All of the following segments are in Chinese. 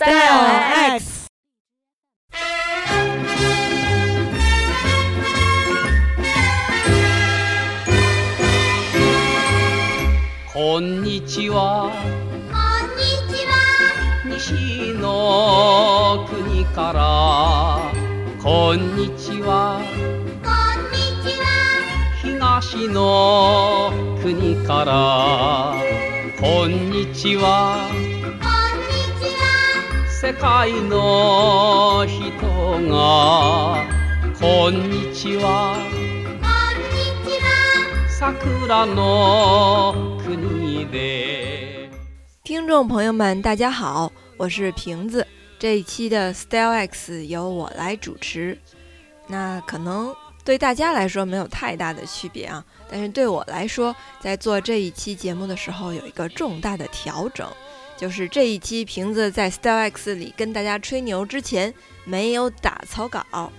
Style X。こんにちは。こんにちは。西の国から。こんにちは。こんにちは。東の国から。こんにちは。こんにちは世界の人がこんにちはこんにちは桜の国で听众朋友们，大家好，我是瓶子。这一期的 Style X 由我来主持。那可能对大家来说没有太大的区别啊，但是对我来说，在做这一期节目的时候有一个重大的调整， 就是这一期瓶子在 Style X 里跟大家吹牛之前没有打草稿。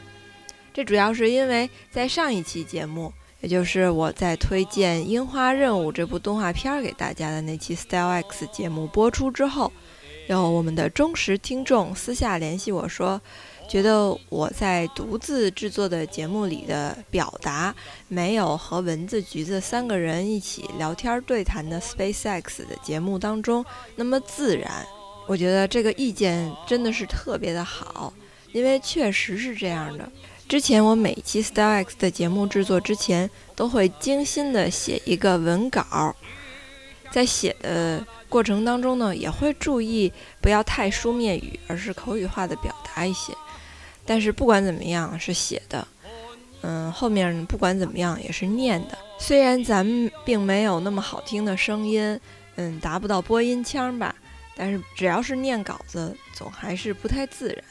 这主要是因为在上一期节目，也就是我在推荐《樱花任务》这部动画片儿给大家的那期 Style X 节目播出之后，有我们的忠实听众私下联系我说，觉得我在独自制作的节目里的表达没有和蚊子、橘子三个人一起聊天对谈的 SpaceX 的节目当中那么自然。我觉得这个意见真的是特别的好，因为确实是这样的。之前我每期 Style X 的节目制作之前，都会精心的写一个文稿，在写的过程当中呢，也会注意不要太书面语，而是口语化的表达一些。但是不管怎么样，是写的，嗯，后面不管怎么样也是念的。虽然咱们并没有那么好听的声音，嗯，达不到播音腔吧，但是只要是念稿子，总还是不太自然。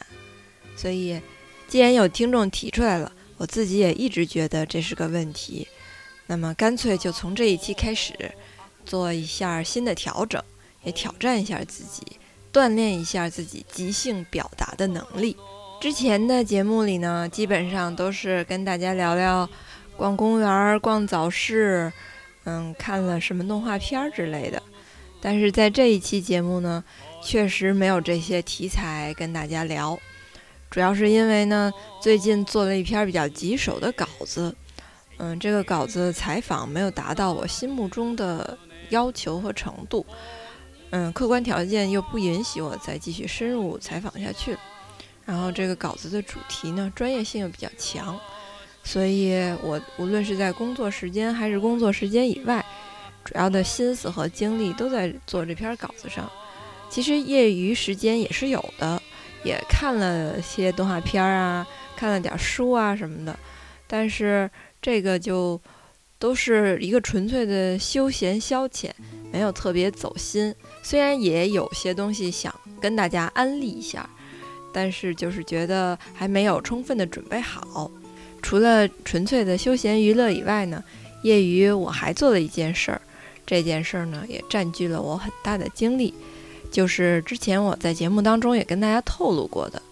所以，既然有听众提出来了，我自己也一直觉得这是个问题，那么干脆就从这一期开始，做一下新的调整，也挑战一下自己，锻炼一下自己即兴表达的能力。之前的节目里呢，基本上都是跟大家聊聊逛公园、逛早市，嗯，看了什么动画片之类的。但是在这一期节目呢，确实没有这些题材跟大家聊。主要是因为呢，最近做了一篇比较棘手的稿子，嗯，这个稿子采访没有达到我心目中的要求和程度，嗯，客观条件又不允许我再继续深入采访下去。然后这个稿子的主题呢，专业性又比较强，所以我无论是在工作时间还是工作时间以外，主要的心思和精力都在做这篇稿子上。其实业余时间也是有的。也看了些动画片啊，看了点书啊什么的，但是这个就都是一个纯粹的休闲消遣，没有特别走心。虽然也有些东西想跟大家安利一下，但是就是觉得还没有充分的准备好。除了纯粹的休闲娱乐以外呢，业余我还做了一件事儿，这件事儿呢也占据了我很大的精力。就是之前我在节目当中也跟大家透露过的，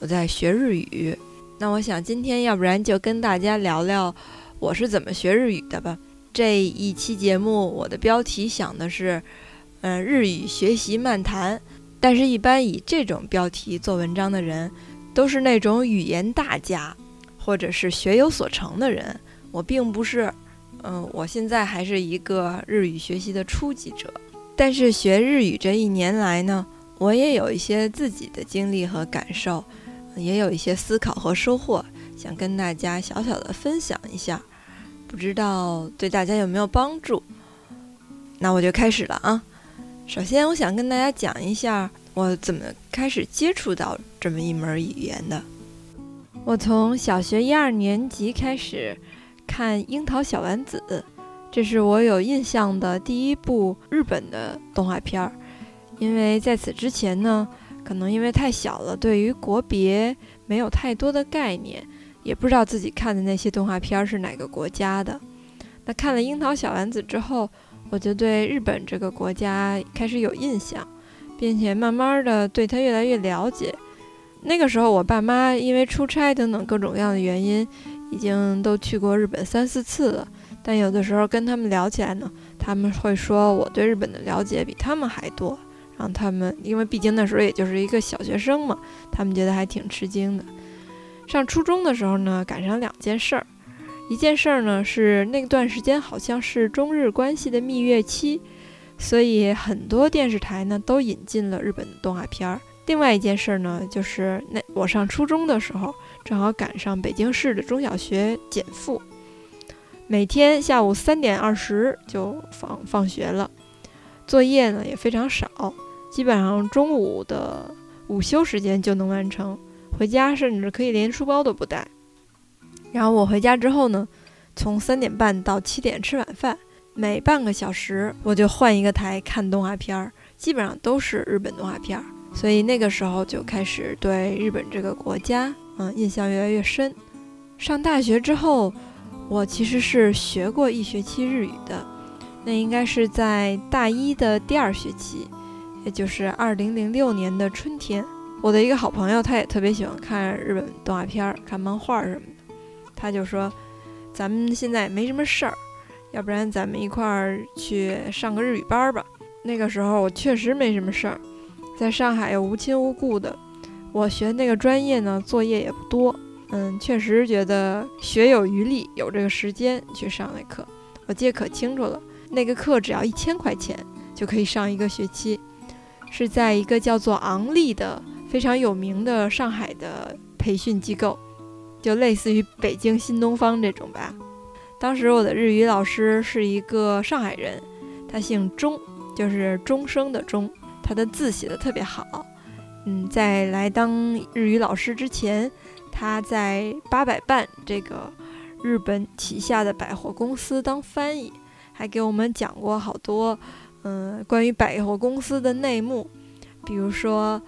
我在学日语。那我想今天要不然就跟大家聊聊我是怎么学日语的吧。这一期节目我的标题想的是，嗯，日语学习漫谈。但是，一般以这种标题做文章的人，都是那种语言大家，或者是学有所成的人。我并不是，嗯，我现在还是一个日语学习的初级者。但是学日语这一年来呢，我也有一些自己的经历和感受，也有一些思考和收获，想跟大家小小的分享一下，不知道对大家有没有帮助？那我就开始了啊。首先，我想跟大家讲一下我怎么开始接触到这么一门语言的。我从小学一二年级开始看《樱桃小丸子》。这是我有印象的第一部日本的动画片儿，因为在此之前呢，可能因为太小了，对于国别没有太多的概念，也不知道自己看的那些动画片儿是哪个国家的。那看了《樱桃小丸子》之后，我就对日本这个国家开始有印象，并且慢慢的对它越来越了解。那个时候，我爸妈因为出差等等各种各样的原因，已经都去过日本三四次了。但有的时候跟他们聊起来呢，他们会说我对日本的了解比他们还多，然后他们因为毕竟那时候也就是一个小学生嘛，他们觉得还挺吃惊的。上初中的时候呢，赶上两件事儿，一件事儿呢是那段时间好像是中日关系的蜜月期，所以很多电视台呢都引进了日本的动画片儿。另外一件事儿呢，就是那我上初中的时候，正好赶上北京市的中小学减负，每天下午三点二十就放放学了，作业呢也非常少，基本上中午的午休时间就能完成，回家甚至可以连书包都不带。然后我回家之后呢，从三点半到七点吃晚饭，每半个小时我就换一个台看动画片儿，基本上都是日本动画片儿。所以那个时候就开始对日本这个国家，嗯，印象越来越深。上大学之后，我其实是学过一学期日语的，那应该是在大一的第二学期，也就是二零零六年的春天。我的一个好朋友，他也特别喜欢看日本动画片儿、看漫画什么的，他就说：“咱们现在没什么事儿，要不然咱们一块儿去上个日语班儿吧。”那个时候我确实没什么事儿。在上海又无亲无故的，我学那个专业呢，作业也不多，嗯，确实觉得学有余力，有这个时间去上那课。我记得可清楚了，那个课只要一千块钱就可以上一个学期，是在一个叫做昂立的非常有名的上海的培训机构，就类似于北京新东方这种吧。当时我的日语老师是一个上海人，他姓钟，就是钟声的钟。他的字写的特别好，嗯，在来当日语老师之前，他在八百伴这个日本旗下的百货公司当翻译，还给我们讲过好多，嗯，关于百货公司的内幕，比如说，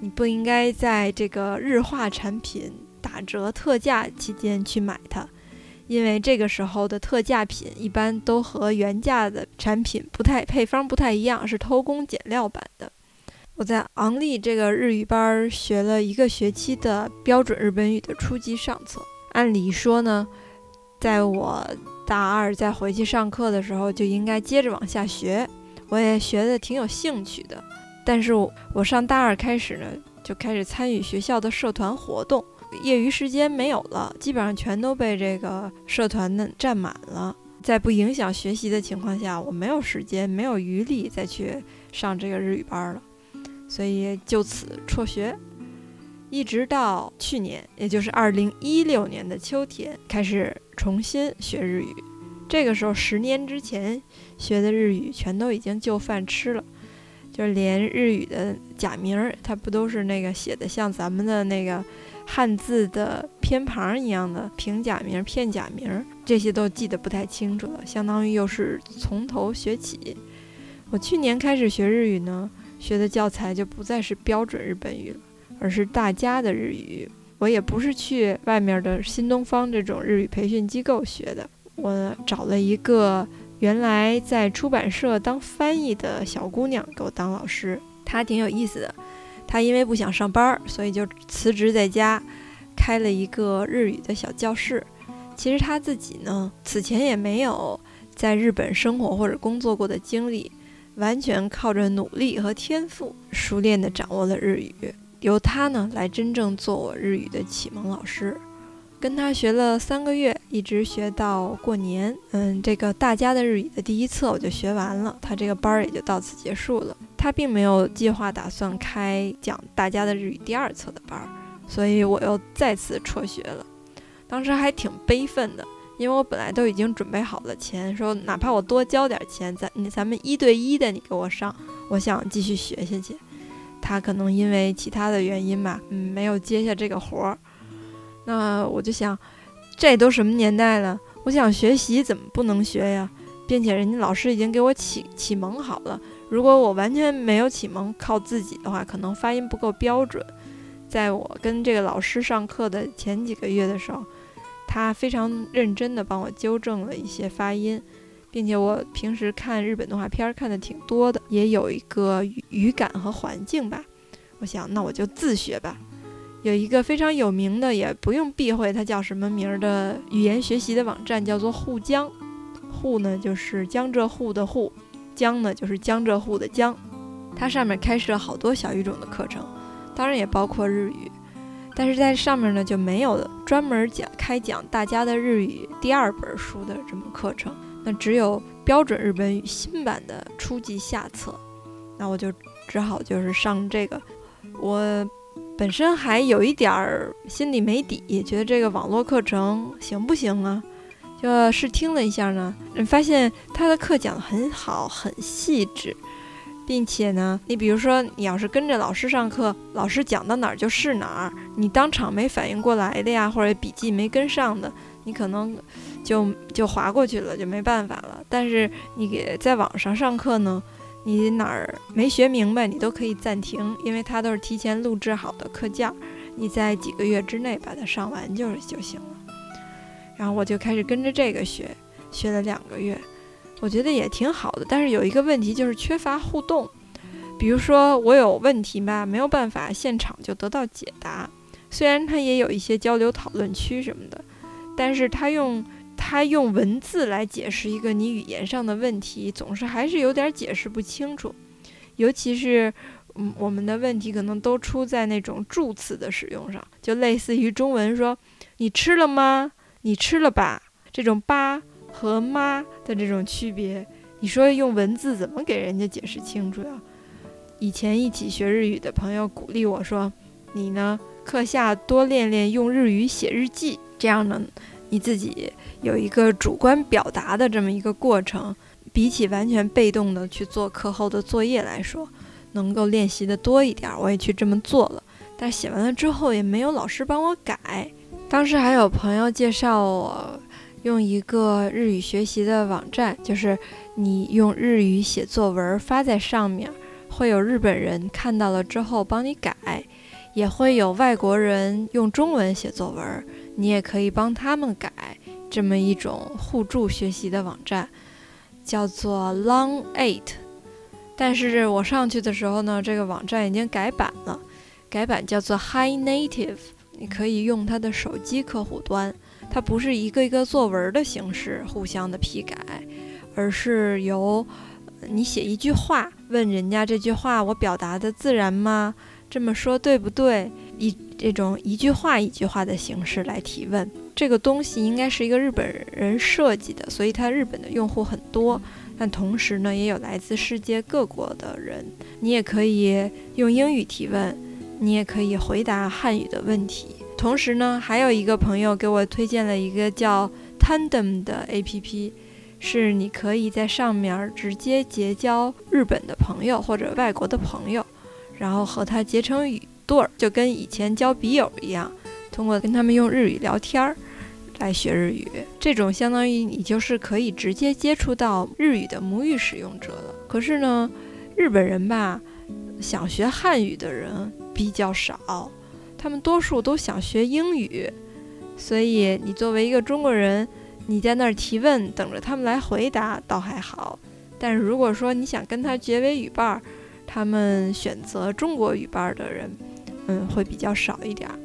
你不应该在这个日化产品打折特价期间去买它，因为这个时候的特价品一般都和原价的产品不太配方不太一样，是偷工减料版的。我在昂立这个日语班学了一个学期的标准日本语的初级上册。按理说呢，在我大二再回去上课的时候，就应该接着往下学。我也学的挺有兴趣的，但是我上大二开始呢，就开始参与学校的社团活动，业余时间没有了，基本上全都被这个社团呢占满了。在不影响学习的情况下，我没有时间，没有余力再去上这个日语班了。所以就此辍学，一直到去年，也就是二零一六年的秋天，开始重新学日语。这个时候，十年之前学的日语全都已经就饭吃了，就连日语的假名儿，它不都是那个写的像咱们的那个汉字的偏旁一样的平假名、片假名，这些都记得不太清楚了，相当于又是从头学起。我去年开始学日语呢。学的教材就不再是标准日本语了，而是大家的日语。我也不是去外面的新东方这种日语培训机构学的，我找了一个原来在出版社当翻译的小姑娘给我当老师，她挺有意思的。他因为不想上班，所以就辞职在家开了一个日语的小教室。其实他自己呢，此前也没有在日本生活或者工作过的经历。完全靠着努力和天赋，熟练地掌握了日语。由他呢来真正做我日语的启蒙老师，跟他学了三个月，一直学到过年。嗯，这个大家的日语的第一册我就学完了，他这个班儿也就到此结束了。他并没有计划打算开讲大家的日语第二册的班儿，所以我又再次辍学了。当时还挺悲愤的。因为我本来都已经准备好了钱，说哪怕我多交点钱，咱你咱们一对一的，你给我上，我想继续学下去。他可能因为其他的原因吧，嗯，没有接下这个活儿。那我就想，这都什么年代了，我想学习怎么不能学呀？并且人家老师已经给我启启蒙好了，如果我完全没有启蒙，靠自己的话，可能发音不够标准。在我跟这个老师上课的前几个月的时候。他非常认真地帮我纠正了一些发音，并且我平时看日本动画片看的挺多的，也有一个语感和环境吧。我想，那我就自学吧。有一个非常有名的，也不用避讳它叫什么名儿的语言学习的网站，叫做沪江。沪呢就是江浙沪的沪，江呢就是江浙沪的江。它上面开设了好多小语种的课程，当然也包括日语。但是在上面呢就没有专门讲开讲大家的日语第二本书的这么课程，那只有标准日本语新版的初级下册。那我就只好就是上这个，我本身还有一点儿心里没底，觉得这个网络课程行不行啊？就试听了一下呢，发现他的课讲得很好，很细致。并且呢，你比如说，你要是跟着老师上课，老师讲到哪儿就是哪儿，你当场没反应过来的呀，或者笔记没跟上的，你可能就就划过去了，就没办法了。但是你给在网上上课呢，你哪儿没学明白，你都可以暂停，因为它都是提前录制好的课件，你在几个月之内把它上完就就行了。然后我就开始跟着这个学，学了两个月。我觉得也挺好的，但是有一个问题就是缺乏互动。比如说我有问题吧，没有办法现场就得到解答。虽然它也有一些交流讨论区什么的，但是他用他用文字来解释一个你语言上的问题，总是还是有点解释不清楚。尤其是嗯，我们的问题可能都出在那种助词的使用上，就类似于中文说“你吃了吗？你吃了吧？”这种“吧”。和妈的这种区别，你说用文字怎么给人家解释清楚呀？以前一起学日语的朋友鼓励我说：“你呢，课下多练练用日语写日记，这样呢，你自己有一个主观表达的这么一个过程，比起完全被动的去做课后的作业来说，能够练习的多一点。”我也去这么做了，但写完了之后也没有老师帮我改。当时还有朋友介绍我。用一个日语学习的网站，就是你用日语写作文发在上面，会有日本人看到了之后帮你改，也会有外国人用中文写作文，你也可以帮他们改，这么一种互助学习的网站，叫做 Long Eight。但是我上去的时候呢，这个网站已经改版了，改版叫做 High Native，你可以用它的手机客户端。它不是一个一个作文的形式互相的批改，而是由你写一句话，问人家这句话我表达的自然吗？这么说对不对？一这种一句话一句话的形式来提问。这个东西应该是一个日本人设计的，所以它日本的用户很多，但同时呢，也有来自世界各国的人。你也可以用英语提问，你也可以回答汉语的问题。同时呢，还有一个朋友给我推荐了一个叫 Tandem 的 APP，是你可以在上面直接结交日本的朋友或者外国的朋友，然后和他结成语对儿，就跟以前交笔友一样，通过跟他们用日语聊天儿来学日语。这种相当于你就是可以直接接触到日语的母语使用者了。可是呢，日本人吧，想学汉语的人比较少。他们多数都想学英语，所以你作为一个中国人，你在那儿提问，等着他们来回答，倒还好。但是如果说你想跟他结为语伴儿，他们选择中国语伴儿的人，嗯，会比较少一点儿。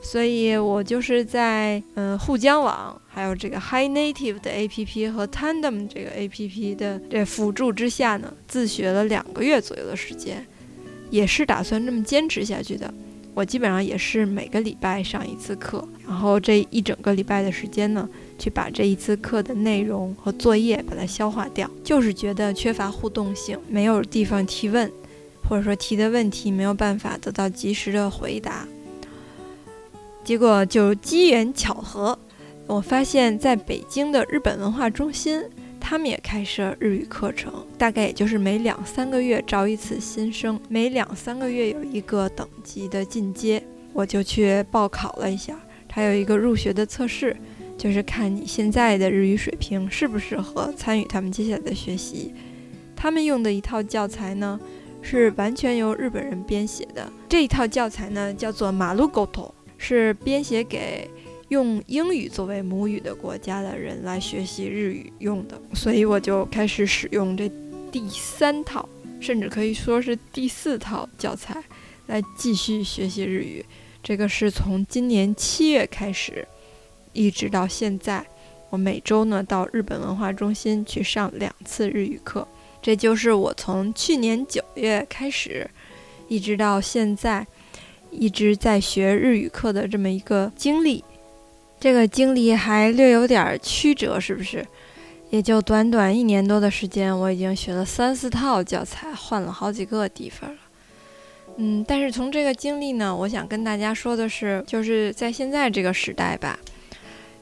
所以我就是在嗯沪江网，还有这个 Hi Native 的 APP 和 Tandem 这个 APP 的这辅助之下呢，自学了两个月左右的时间，也是打算这么坚持下去的。我基本上也是每个礼拜上一次课，然后这一整个礼拜的时间呢，去把这一次课的内容和作业把它消化掉。就是觉得缺乏互动性，没有地方提问，或者说提的问题没有办法得到及时的回答。结果就机缘巧合，我发现在北京的日本文化中心。他们也开设日语课程，大概也就是每两三个月招一次新生，每两三个月有一个等级的进阶，我就去报考了一下。它有一个入学的测试，就是看你现在的日语水平适不适合参与他们接下来的学习。他们用的一套教材呢，是完全由日本人编写的。这一套教材呢，叫做马路沟通，是编写给。用英语作为母语的国家的人来学习日语用的，所以我就开始使用这第三套，甚至可以说是第四套教材来继续学习日语。这个是从今年七月开始，一直到现在，我每周呢到日本文化中心去上两次日语课，这就是我从去年九月开始，一直到现在，一直在学日语课的这么一个经历。这个经历还略有点曲折，是不是？也就短短一年多的时间，我已经学了三四套教材，换了好几个地方了。嗯，但是从这个经历呢，我想跟大家说的是，就是在现在这个时代吧，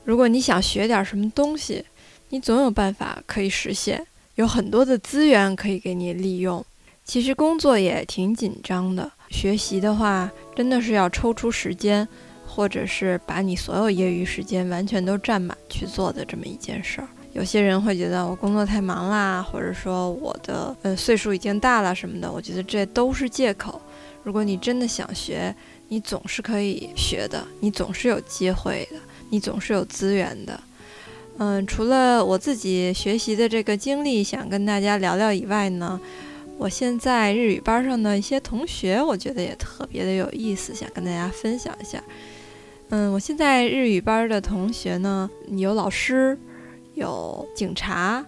如果你想学点什么东西，你总有办法可以实现。有很多的资源可以给你利用。其实工作也挺紧张的，学习的话真的是要抽出时间，或者是把你所有业余时间完全都占满去做的这么一件事儿。有些人会觉得我工作太忙啦，或者说我的呃岁数已经大了什么的，我觉得这都是借口。如果你真的想学，你总是可以学的，你总是有机会的，你总是有资源的。嗯，除了我自己学习的这个经历想跟大家聊聊以外呢，我现在日语班上的一些同学，我觉得也特别的有意思，想跟大家分享一下。嗯，我现在日语班的同学呢，有老师，有警察，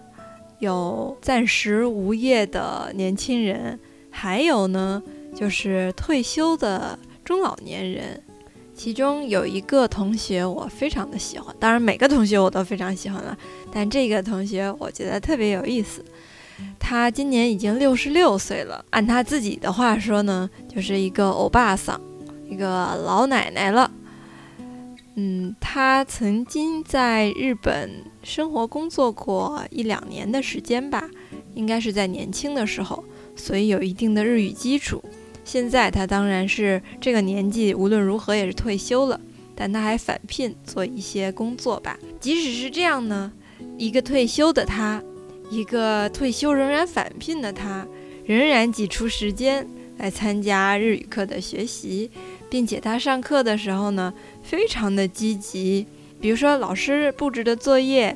有暂时无业的年轻人，还有呢就是退休的中老年人。其中有一个同学我非常的喜欢，当然每个同学我都非常喜欢了，但这个同学我觉得特别有意思。他今年已经六十六岁了，按他自己的话说呢，就是一个欧巴桑，一个老奶奶了。嗯，他曾经在日本生活工作过一两年的时间吧，应该是在年轻的时候，所以有一定的日语基础。现在他当然是这个年纪，无论如何也是退休了，但他还返聘做一些工作吧。即使是这样呢，一个退休的他，一个退休仍然返聘的他，仍然挤出时间来参加日语课的学习，并且他上课的时候呢，非常的积极。比如说老师布置的作业，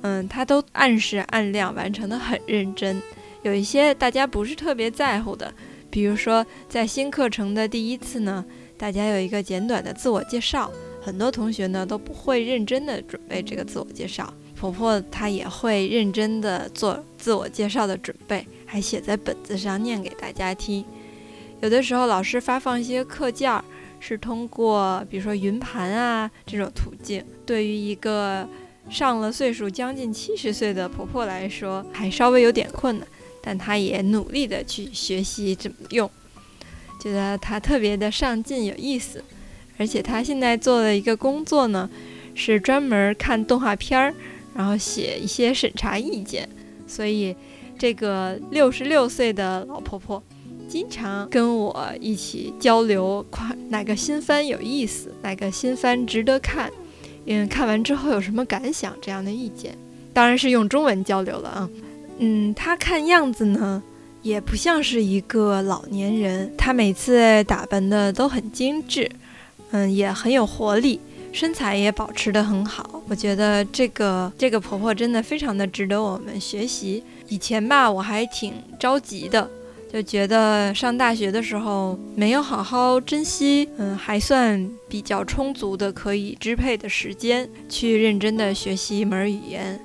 嗯，他都按时按量完成的很认真。有一些大家不是特别在乎的。比如说，在新课程的第一次呢，大家有一个简短的自我介绍，很多同学呢都不会认真的准备这个自我介绍。婆婆她也会认真的做自我介绍的准备，还写在本子上念给大家听。有的时候老师发放一些课件儿，是通过比如说云盘啊这种途径，对于一个上了岁数将近七十岁的婆婆来说，还稍微有点困难。但她也努力的去学习怎么用，觉得她特别的上进有意思，而且她现在做的一个工作呢，是专门看动画片儿，然后写一些审查意见。所以这个六十六岁的老婆婆，经常跟我一起交流，夸哪个新番有意思，哪个新番值得看，嗯，看完之后有什么感想这样的意见，当然是用中文交流了啊。嗯，他看样子呢，也不像是一个老年人。他每次打扮的都很精致，嗯，也很有活力，身材也保持得很好。我觉得这个这个婆婆真的非常的值得我们学习。以前吧，我还挺着急的，就觉得上大学的时候没有好好珍惜，嗯，还算比较充足的可以支配的时间，去认真的学习一门语言。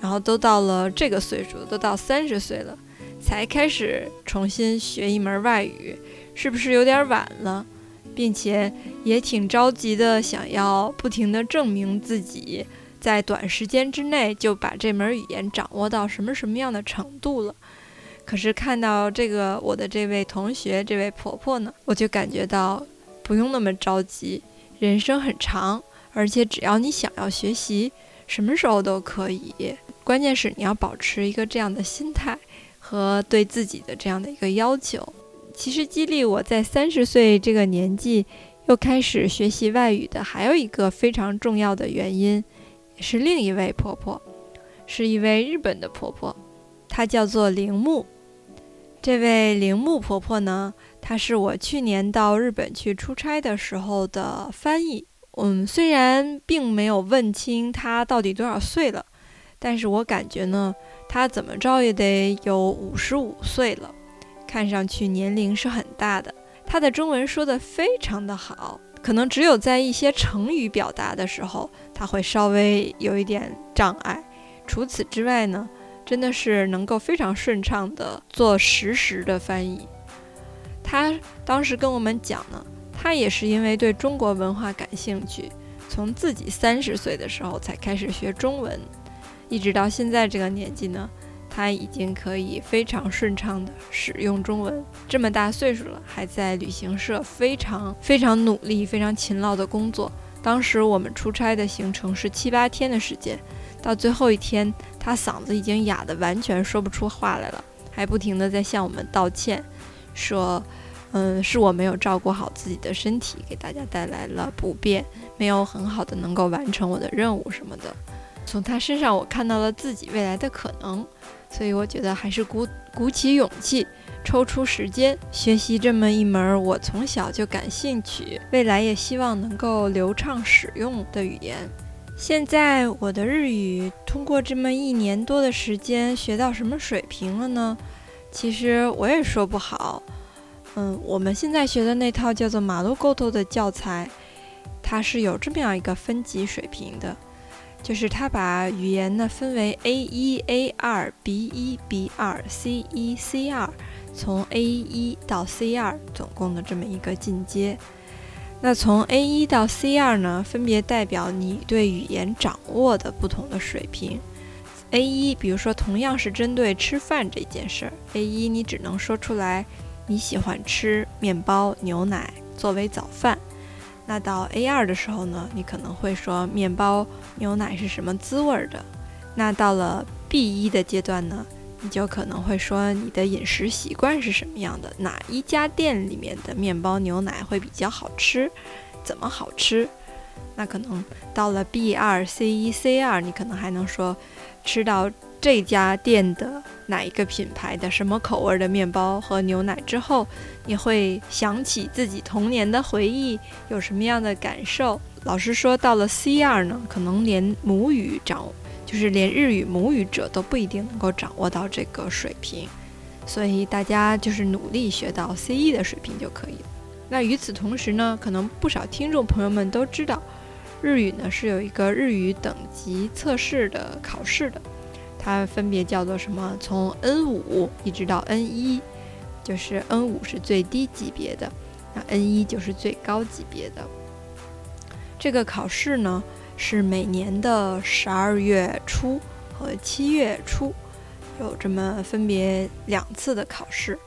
然后都到了这个岁数，都到三十岁了，才开始重新学一门外语，是不是有点晚了？并且也挺着急的，想要不停的证明自己，在短时间之内就把这门语言掌握到什么什么样的程度了。可是看到这个我的这位同学，这位婆婆呢，我就感觉到不用那么着急，人生很长，而且只要你想要学习，什么时候都可以。关键是你要保持一个这样的心态和对自己的这样的一个要求。其实激励我在三十岁这个年纪又开始学习外语的，还有一个非常重要的原因，是另一位婆婆，是一位日本的婆婆，她叫做铃木。这位铃木婆婆呢，她是我去年到日本去出差的时候的翻译。嗯，虽然并没有问清她到底多少岁了。但是我感觉呢，她怎么着也得有五十五岁了，看上去年龄是很大的。她的中文说的非常的好，可能只有在一些成语表达的时候，她会稍微有一点障碍。除此之外呢，真的是能够非常顺畅的做实时的翻译。他当时跟我们讲呢，他也是因为对中国文化感兴趣，从自己三十岁的时候才开始学中文，一直到现在这个年纪呢，他已经可以非常顺畅的使用中文。这么大岁数了，还在旅行社非常非常努力、非常勤劳的工作。当时我们出差的行程是七八天的时间，到最后一天，他嗓子已经哑得完全说不出话来了，还不停地在向我们道歉，说：“嗯，是我没有照顾好自己的身体，给大家带来了不便，没有很好的能够完成我的任务什么的。”从他身上，我看到了自己未来的可能，所以我觉得还是鼓鼓起勇气。抽出时间学习这么一门我从小就感兴趣，未来也希望能够流畅使用的语言。现在我的日语通过这么一年多的时间学到什么水平了呢？其实我也说不好。嗯，我们现在学的那套叫做马路沟头的教材，它是有这么样一个分级水平的，就是它把语言呢分为 A 一、A 二、B 一、B 二、C 一、C 二。从 A 一到 C 二总共的这么一个进阶，那从 A 一到 C 二呢，分别代表你对语言掌握的不同的水平。A 一，比如说同样是针对吃饭这件事儿，A 一你只能说出来你喜欢吃面包、牛奶作为早饭。那到 A 二的时候呢，你可能会说面包、牛奶是什么滋味的。那到了 B 一的阶段呢？你就可能会说你的饮食习惯是什么样的？哪一家店里面的面包、牛奶会比较好吃？怎么好吃？那可能到了 B 二、C 一、C 二，你可能还能说吃到这家店的哪一个品牌的什么口味的面包和牛奶之后，你会想起自己童年的回忆，有什么样的感受？老实说，到了 C 二呢，可能连母语掌握。就是连日语母语者都不一定能够掌握到这个水平，所以大家就是努力学到 C 一的水平就可以了。那与此同时呢，可能不少听众朋友们都知道，日语呢是有一个日语等级测试的考试的，它分别叫做什么？从 N 五一直到 N 一，就是 N 五是最低级别的，那 N 一就是最高级别的。这个考试呢？是每年的十二月初和七月初，有这么分别两次的考试。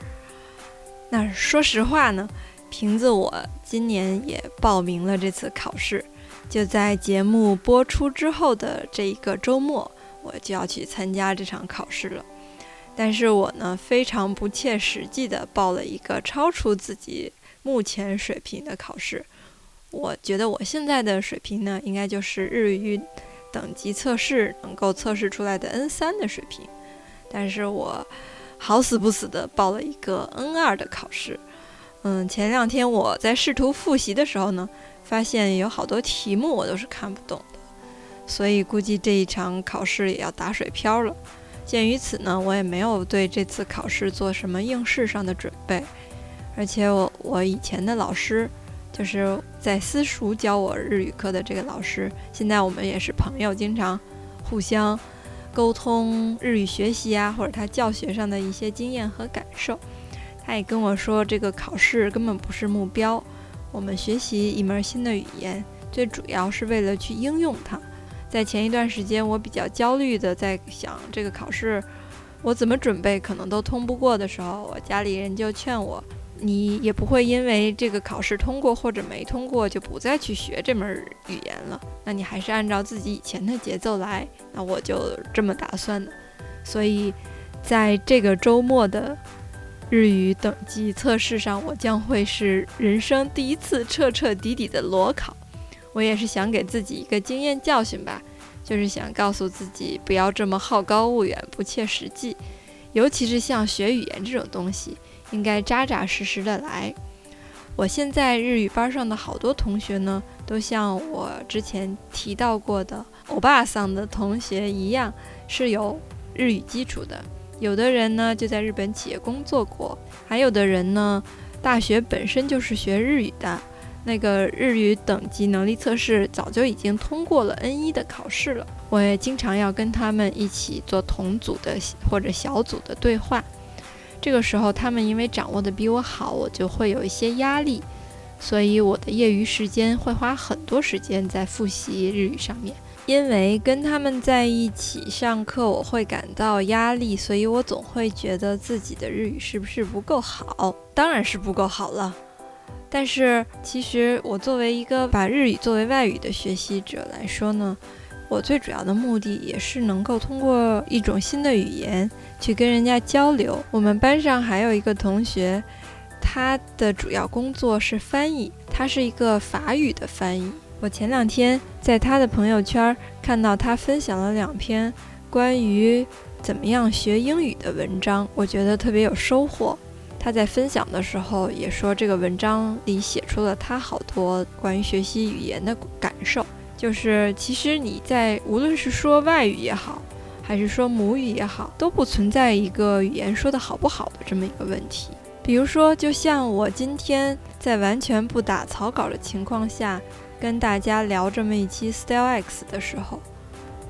那说实话呢，瓶子我今年也报名了这次考试，就在节目播出之后的这一个周末，我就要去参加这场考试了。但是我呢，非常不切实际的报了一个超出自己目前水平的考试。我觉得我现在的水平呢，应该就是日语等级测试能够测试出来的 N 三的水平，但是我好死不死的报了一个 N 二的考试。嗯，前两天我在试图复习的时候呢，发现有好多题目我都是看不懂的，所以估计这一场考试也要打水漂了。鉴于此呢，我也没有对这次考试做什么应试上的准备，而且我我以前的老师。就是在私塾教我日语课的这个老师，现在我们也是朋友，经常互相沟通日语学习啊，或者他教学上的一些经验和感受。他也跟我说，这个考试根本不是目标，我们学习一门新的语言，最主要是为了去应用它。在前一段时间，我比较焦虑的在想这个考试我怎么准备可能都通不过的时候，我家里人就劝我。你也不会因为这个考试通过或者没通过就不再去学这门语言了。那你还是按照自己以前的节奏来。那我就这么打算的。所以，在这个周末的日语等级测试上，我将会是人生第一次彻彻底底的裸考。我也是想给自己一个经验教训吧，就是想告诉自己不要这么好高骛远、不切实际，尤其是像学语言这种东西。应该扎扎实实的来。我现在日语班上的好多同学呢，都像我之前提到过的欧巴桑的同学一样，是有日语基础的。有的人呢就在日本企业工作过，还有的人呢大学本身就是学日语的，那个日语等级能力测试早就已经通过了 N 一的考试了。我也经常要跟他们一起做同组的或者小组的对话。这个时候，他们因为掌握的比我好，我就会有一些压力，所以我的业余时间会花很多时间在复习日语上面。因为跟他们在一起上课，我会感到压力，所以我总会觉得自己的日语是不是不够好？当然是不够好了。但是其实我作为一个把日语作为外语的学习者来说呢，我最主要的目的也是能够通过一种新的语言去跟人家交流。我们班上还有一个同学，他的主要工作是翻译，他是一个法语的翻译。我前两天在他的朋友圈看到他分享了两篇关于怎么样学英语的文章，我觉得特别有收获。他在分享的时候也说，这个文章里写出了他好多关于学习语言的感受，就是其实你在无论是说外语也好，还是说母语也好，都不存在一个语言说的好不好的这么一个问题。比如说，就像我今天在完全不打草稿的情况下。跟大家聊这么一期 Style X 的时候，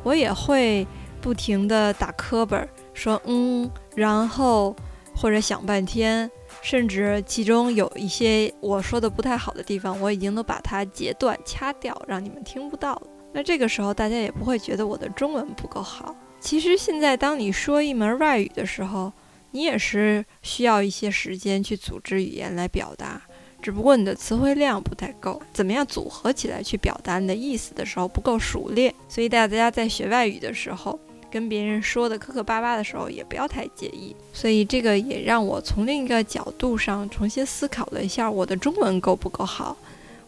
我也会不停的打磕本，说嗯，然后或者想半天，甚至其中有一些我说的不太好的地方，我已经都把它截断掐掉，让你们听不到了。那这个时候大家也不会觉得我的中文不够好。其实现在当你说一门外语的时候，你也是需要一些时间去组织语言来表达。只不过你的词汇量不太够，怎么样组合起来去表达你的意思的时候不够熟练，所以大家在学外语的时候，跟别人说的磕磕巴巴的时候也不要太介意。所以这个也让我从另一个角度上重新思考了一下，我的中文够不够好，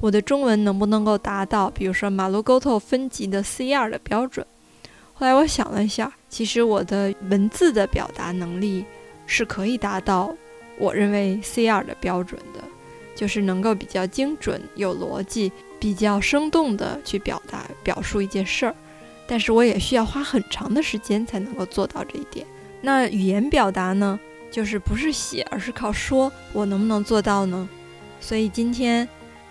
我的中文能不能够达到，比如说马路沟通分级的 C 二的标准。后来我想了一下，其实我的文字的表达能力是可以达到我认为 C 二的标准的。就是能够比较精准、有逻辑、比较生动的去表达、表述一件事儿，但是我也需要花很长的时间才能够做到这一点。那语言表达呢，就是不是写，而是靠说，我能不能做到呢？所以今天，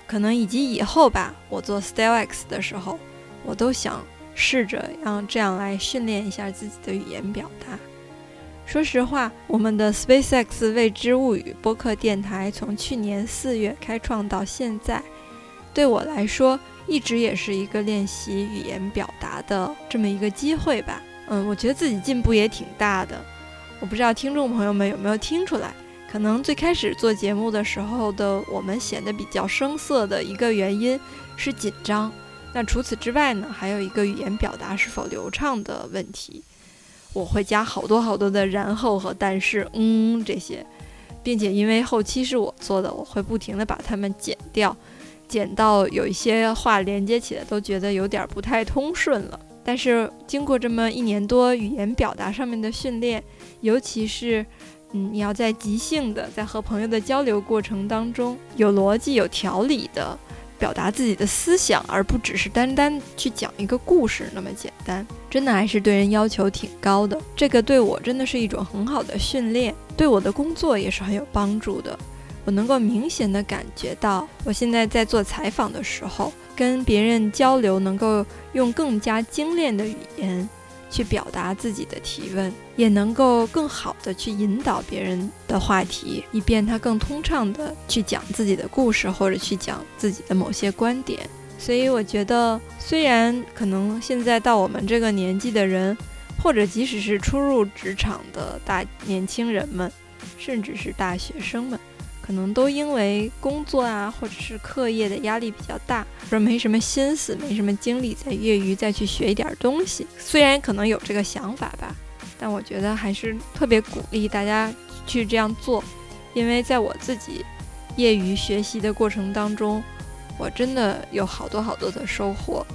可能以及以后吧，我做 Style X 的时候，我都想试着让这样来训练一下自己的语言表达。说实话，我们的 SpaceX 未知物语播客电台从去年四月开创到现在，对我来说一直也是一个练习语言表达的这么一个机会吧。嗯，我觉得自己进步也挺大的。我不知道听众朋友们有没有听出来，可能最开始做节目的时候的我们显得比较生涩的一个原因是紧张。那除此之外呢，还有一个语言表达是否流畅的问题。我会加好多好多的然后和但是，嗯这些，并且因为后期是我做的，我会不停的把它们剪掉，剪到有一些话连接起来都觉得有点不太通顺了。但是经过这么一年多语言表达上面的训练，尤其是，嗯，你要在即兴的在和朋友的交流过程当中有逻辑、有条理的。表达自己的思想，而不只是单单去讲一个故事那么简单，真的还是对人要求挺高的。这个对我真的是一种很好的训练，对我的工作也是很有帮助的。我能够明显的感觉到，我现在在做采访的时候，跟别人交流，能够用更加精炼的语言。去表达自己的提问，也能够更好的去引导别人的话题，以便他更通畅的去讲自己的故事，或者去讲自己的某些观点。所以我觉得，虽然可能现在到我们这个年纪的人，或者即使是初入职场的大年轻人们，甚至是大学生们。可能都因为工作啊，或者是课业的压力比较大，说没什么心思，没什么精力在业余再去学一点东西。虽然可能有这个想法吧，但我觉得还是特别鼓励大家去这样做，因为在我自己业余学习的过程当中，我真的有好多好多的收获。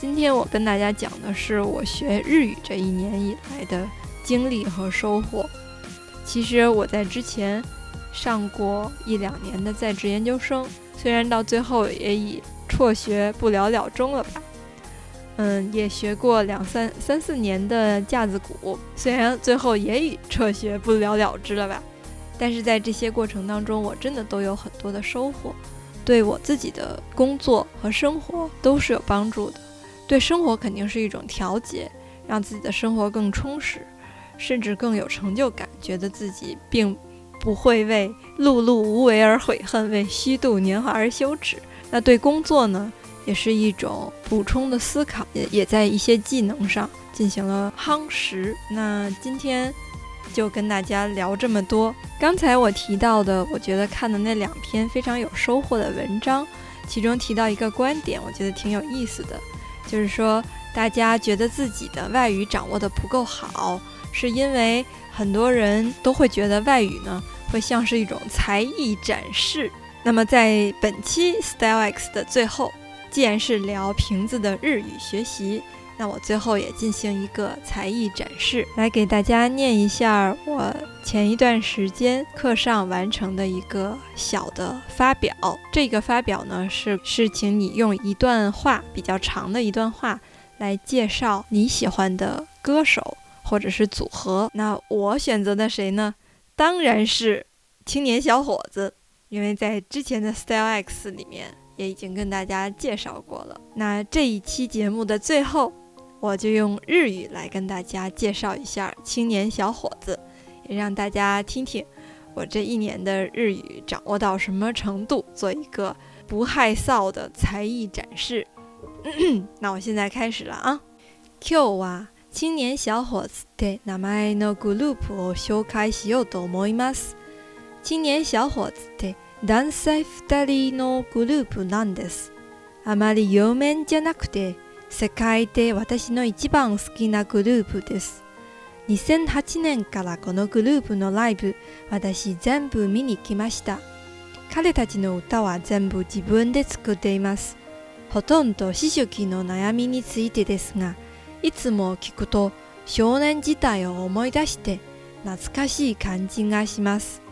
今天我跟大家讲的是我学日语这一年以来的经历和收获。其实我在之前。上过一两年的在职研究生，虽然到最后也以辍学不了了终了吧。嗯，也学过两三三四年的架子鼓，虽然最后也以辍学不了了之了吧。但是在这些过程当中，我真的都有很多的收获，对我自己的工作和生活都是有帮助的，对生活肯定是一种调节，让自己的生活更充实，甚至更有成就感，觉得自己并不会为碌碌无为而悔恨，为虚度年华而羞耻。那对工作呢，也是一种补充的思考，也也在一些技能上进行了夯实。那今天就跟大家聊这么多。刚才我提到的，我觉得看的那两篇非常有收获的文章，其中提到一个观点，我觉得挺有意思的，就是说大家觉得自己的外语掌握的不够好，是因为很多人都会觉得外语呢会像是一种才艺展示。那么在本期 Style X 的最后，既然是聊瓶子的日语学习，那我最后也进行一个才艺展示，来给大家念一下我前一段时间课上完成的一个小的发表。这个发表呢是是请你用一段话，比较长的一段话来介绍你喜欢的歌手或者是组合。那我选择的谁呢？当然是青年小伙子。因为在之前的 Style X 里面也已经跟大家介绍过了。那这一期节目的最后，我就用日语来跟大家介绍一下青年小伙子，也让大家听听我这一年的日语掌握到什么程度，做一个不害臊的才艺展示。那我现在开始了啊。，Q 啊青年小伙子で名前のグループを紹介しようと思います。青年小伙子って男性2人のグループなんです。あまり有名じゃなくて、世界で私の一番好きなグループです。2008年からこのグループのライブ、私全部見に来ました。彼たちの歌は全部自分で作っています。ほとんど思春期の悩みについてですが、いつも聞くと少年時代を思い出して懐かしい感じがします。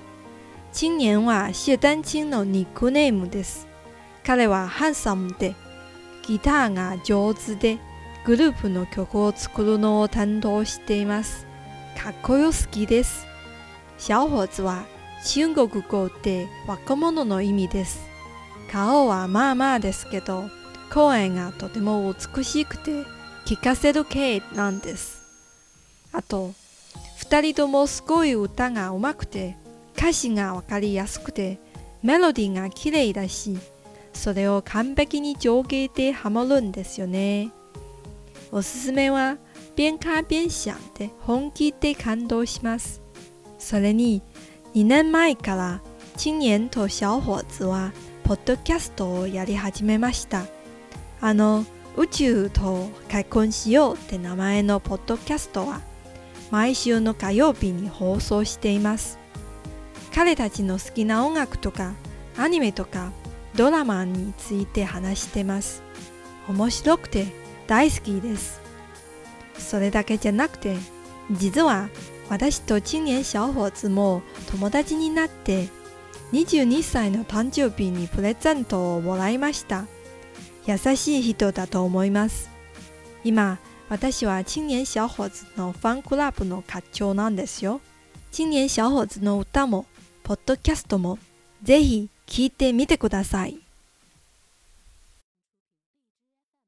青年は謝丹青のニックネームです。彼はハンサムで、ギターが上手で、グループの曲を作るのを担当しています。かっこよすぎです。小伙子は中国語で若者の意味です。顔はまあまあですけど、声がとても美しくて、聴かせる系なんです。あと、二人ともすごい歌が上手くて、歌詞がわかりやすくてメロディーが綺麗だしそれを完璧に上下でハモるんですよね。おすすめは边看边想で本気で感動します。それに2年前から青年と小伙子はポッドキャストをやり始めました。あの宇宙と結婚しようって名前のポッドキャストは毎週の火曜日に放送しています。彼たちの好きな音楽とかアニメとかドラマについて話してます。面白くて大好きです。それだけじゃなくて実は私と青年小伙子も友達になって22歳の誕生日にプレゼントをもらいました。優しい人だと思います今私は青年小伙子のファンクラブの課長なんですよ青年小伙子の歌もポッドキャストもぜひ聴いてみてください。